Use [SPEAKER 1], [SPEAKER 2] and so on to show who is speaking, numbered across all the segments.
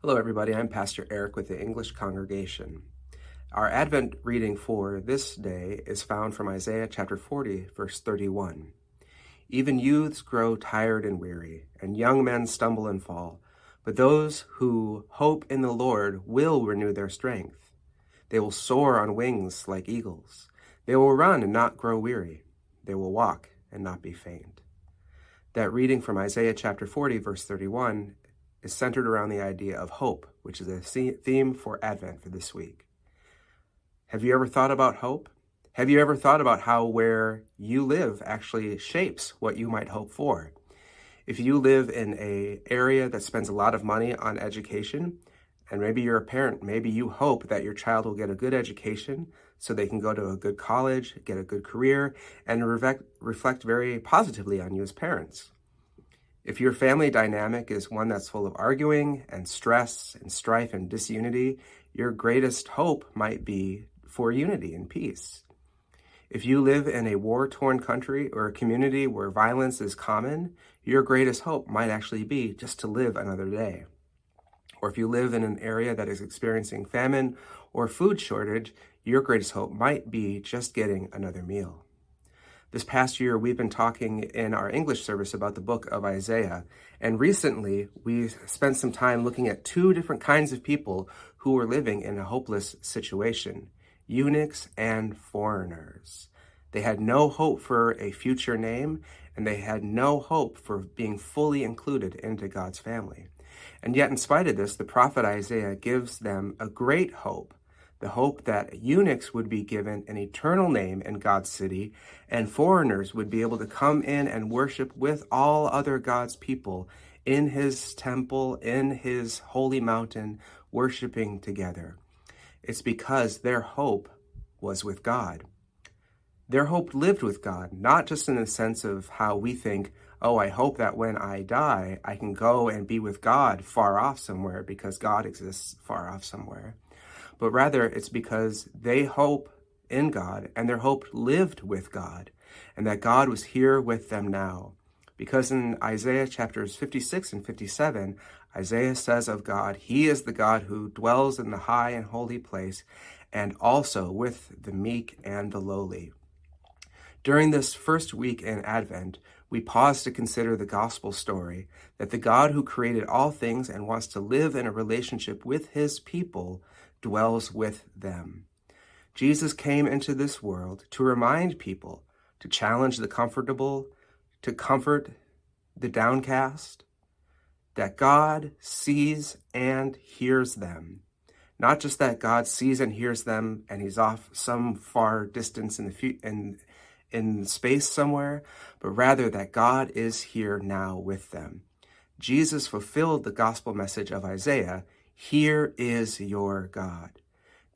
[SPEAKER 1] Hello, everybody. I'm Pastor Eric with the English Congregation. Our Advent reading for this day is found from Isaiah chapter 40, verse 31. Even youths grow tired and weary, and young men stumble and fall. But those who hope in the Lord will renew their strength. They will soar on wings like eagles. They will run and not grow weary. They will walk and not be faint. That reading from Isaiah chapter 40, verse 31, is centered around the idea of hope, which is a theme for Advent for this week. Have you ever thought about hope? Have you ever thought about how where you live actually shapes what you might hope for? If you live in a area that spends a lot of money on education, and maybe you're a parent, maybe you hope that your child will get a good education so they can go to a good college, get a good career, and reflect, reflect very positively on you as parents. If your family dynamic is one that's full of arguing and stress and strife and disunity, your greatest hope might be for unity and peace. If you live in a war torn country or a community where violence is common, your greatest hope might actually be just to live another day. Or if you live in an area that is experiencing famine or food shortage, your greatest hope might be just getting another meal. This past year, we've been talking in our English service about the book of Isaiah. And recently, we spent some time looking at two different kinds of people who were living in a hopeless situation eunuchs and foreigners. They had no hope for a future name, and they had no hope for being fully included into God's family. And yet, in spite of this, the prophet Isaiah gives them a great hope the hope that eunuchs would be given an eternal name in God's city, and foreigners would be able to come in and worship with all other God's people in his temple, in his holy mountain, worshiping together. It's because their hope was with God. Their hope lived with God, not just in the sense of how we think, oh, I hope that when I die, I can go and be with God far off somewhere because God exists far off somewhere but rather it's because they hope in God and their hope lived with God and that God was here with them now. Because in Isaiah chapters 56 and 57, Isaiah says of God, He is the God who dwells in the high and holy place and also with the meek and the lowly. During this first week in Advent, we pause to consider the gospel story that the God who created all things and wants to live in a relationship with his people dwells with them. Jesus came into this world to remind people, to challenge the comfortable, to comfort the downcast, that God sees and hears them. Not just that God sees and hears them and he's off some far distance in the future in in space somewhere, but rather that God is here now with them. Jesus fulfilled the gospel message of Isaiah here is your God.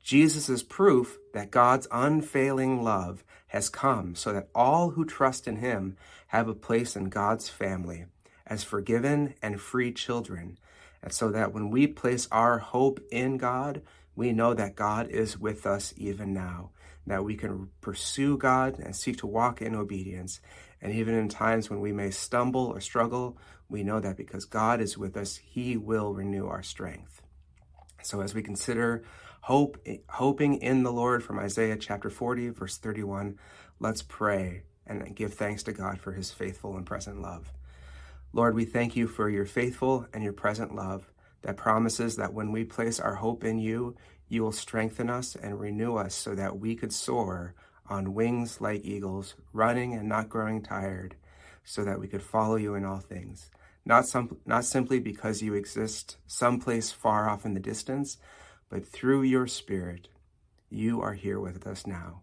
[SPEAKER 1] Jesus is proof that God's unfailing love has come so that all who trust in him have a place in God's family as forgiven and free children. And so that when we place our hope in God, we know that God is with us even now, that we can pursue God and seek to walk in obedience. And even in times when we may stumble or struggle, we know that because God is with us, he will renew our strength. So as we consider hope, hoping in the Lord from Isaiah chapter 40, verse 31, let's pray and give thanks to God for his faithful and present love. Lord, we thank you for your faithful and your present love that promises that when we place our hope in you, you will strengthen us and renew us so that we could soar on wings like eagles, running and not growing tired, so that we could follow you in all things not, some, not simply because you exist someplace far off in the distance, but through your Spirit, you are here with us now.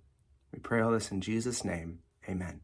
[SPEAKER 1] We pray all this in Jesus' name. Amen.